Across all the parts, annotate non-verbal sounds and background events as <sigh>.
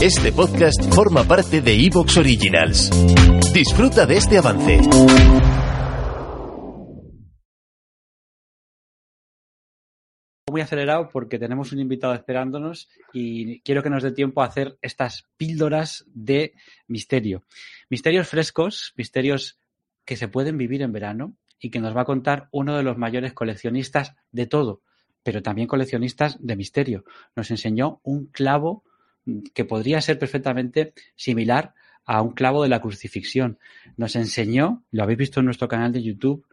Este podcast forma parte de Evox Originals. Disfruta de este avance. Muy acelerado porque tenemos un invitado esperándonos y quiero que nos dé tiempo a hacer estas píldoras de misterio. Misterios frescos, misterios que se pueden vivir en verano y que nos va a contar uno de los mayores coleccionistas de todo, pero también coleccionistas de misterio. Nos enseñó un clavo que podría ser perfectamente similar a un clavo de la crucifixión. Nos enseñó, lo habéis visto en nuestro canal de YouTube,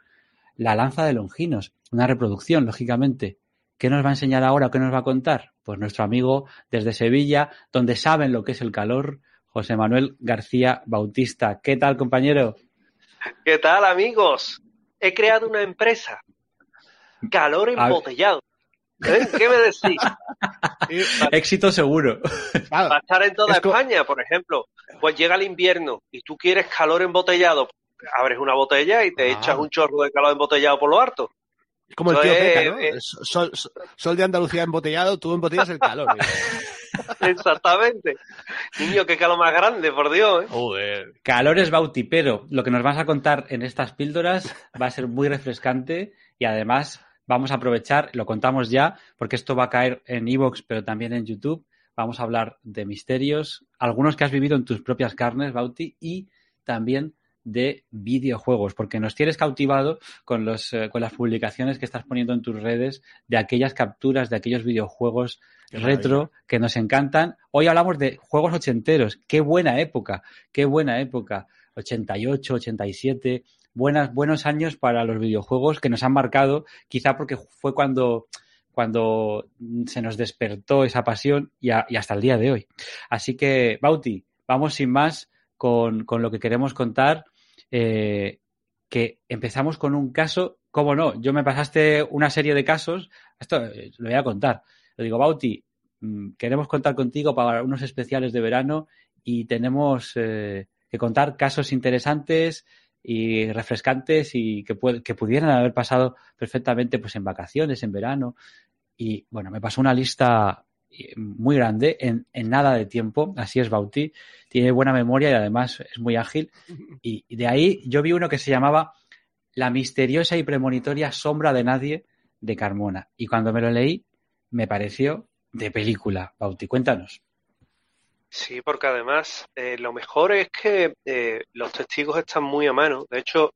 la lanza de Longinos, una reproducción, lógicamente. ¿Qué nos va a enseñar ahora o qué nos va a contar? Pues nuestro amigo desde Sevilla, donde saben lo que es el calor, José Manuel García Bautista. ¿Qué tal, compañero? ¿Qué tal, amigos? He creado una empresa. Calor embotellado. ¿Eh? ¿Qué me decís? <laughs> Éxito seguro. Va a estar en toda España, por ejemplo. Pues llega el invierno y tú quieres calor embotellado. Abres una botella y te ah. echas un chorro de calor embotellado por lo harto. Es como el tío Peca, ¿no? sol, sol, de Andalucía embotellado, tú embotellas el calor. <laughs> Exactamente. Niño, qué calor más grande, por Dios. ¿eh? Calor es bautipero. Lo que nos vas a contar en estas píldoras va a ser muy refrescante y además vamos a aprovechar, lo contamos ya, porque esto va a caer en Evox, pero también en YouTube. Vamos a hablar de misterios, algunos que has vivido en tus propias carnes, Bauti, y también de videojuegos, porque nos tienes cautivado con, los, eh, con las publicaciones que estás poniendo en tus redes de aquellas capturas de aquellos videojuegos retro que nos encantan. Hoy hablamos de juegos ochenteros. Qué buena época, qué buena época. 88, 87, buenas, buenos años para los videojuegos que nos han marcado, quizá porque fue cuando, cuando se nos despertó esa pasión y, hasta el día de hoy. Así que, Bauti, vamos sin más con, lo que queremos contar. Eh, que empezamos con un caso, ¿cómo no? Yo me pasaste una serie de casos, esto eh, lo voy a contar. Le digo, Bauti, mm, queremos contar contigo para unos especiales de verano y tenemos eh, que contar casos interesantes y refrescantes y que, que pudieran haber pasado perfectamente pues en vacaciones, en verano. Y bueno, me pasó una lista eh, muy grande en, en, nada de tiempo. Así es Bauti. Tiene buena memoria y además es muy ágil. Y, de ahí yo vi uno que se llamaba La misteriosa y premonitoria sombra de nadie de Carmona. Y cuando me lo leí, me pareció de película. Bauti, cuéntanos. Sí, porque además eh, lo mejor es que eh, los testigos están muy a mano. De hecho,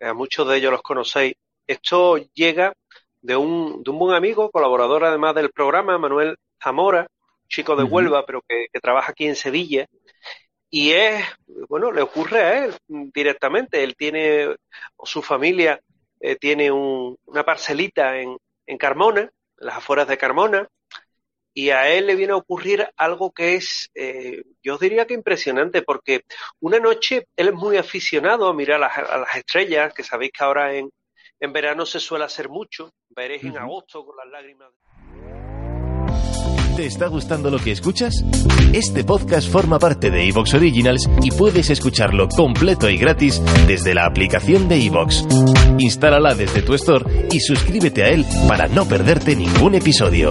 a muchos de ellos los conocéis. Esto llega de un, de un buen amigo, colaborador además del programa, Manuel Zamora, chico de Huelva, pero que, trabaja aquí en Sevilla. Y es, bueno, le ocurre a él directamente. Él tiene, o su familia eh, tiene una parcelita en, en Carmona, en las afueras de Carmona, y a él le viene a ocurrir algo que es, eh, yo diría que impresionante, porque una noche él es muy aficionado a mirar a las, estrellas, que sabéis que ahora en, en, verano se suele hacer mucho, veréis en agosto con las lágrimas. ¿Te está gustando lo que escuchas? Este podcast forma parte de Evox Originals y puedes escucharlo completo y gratis desde la aplicación de Evox. Instálala desde tu store y suscríbete a él para no perderte ningún episodio.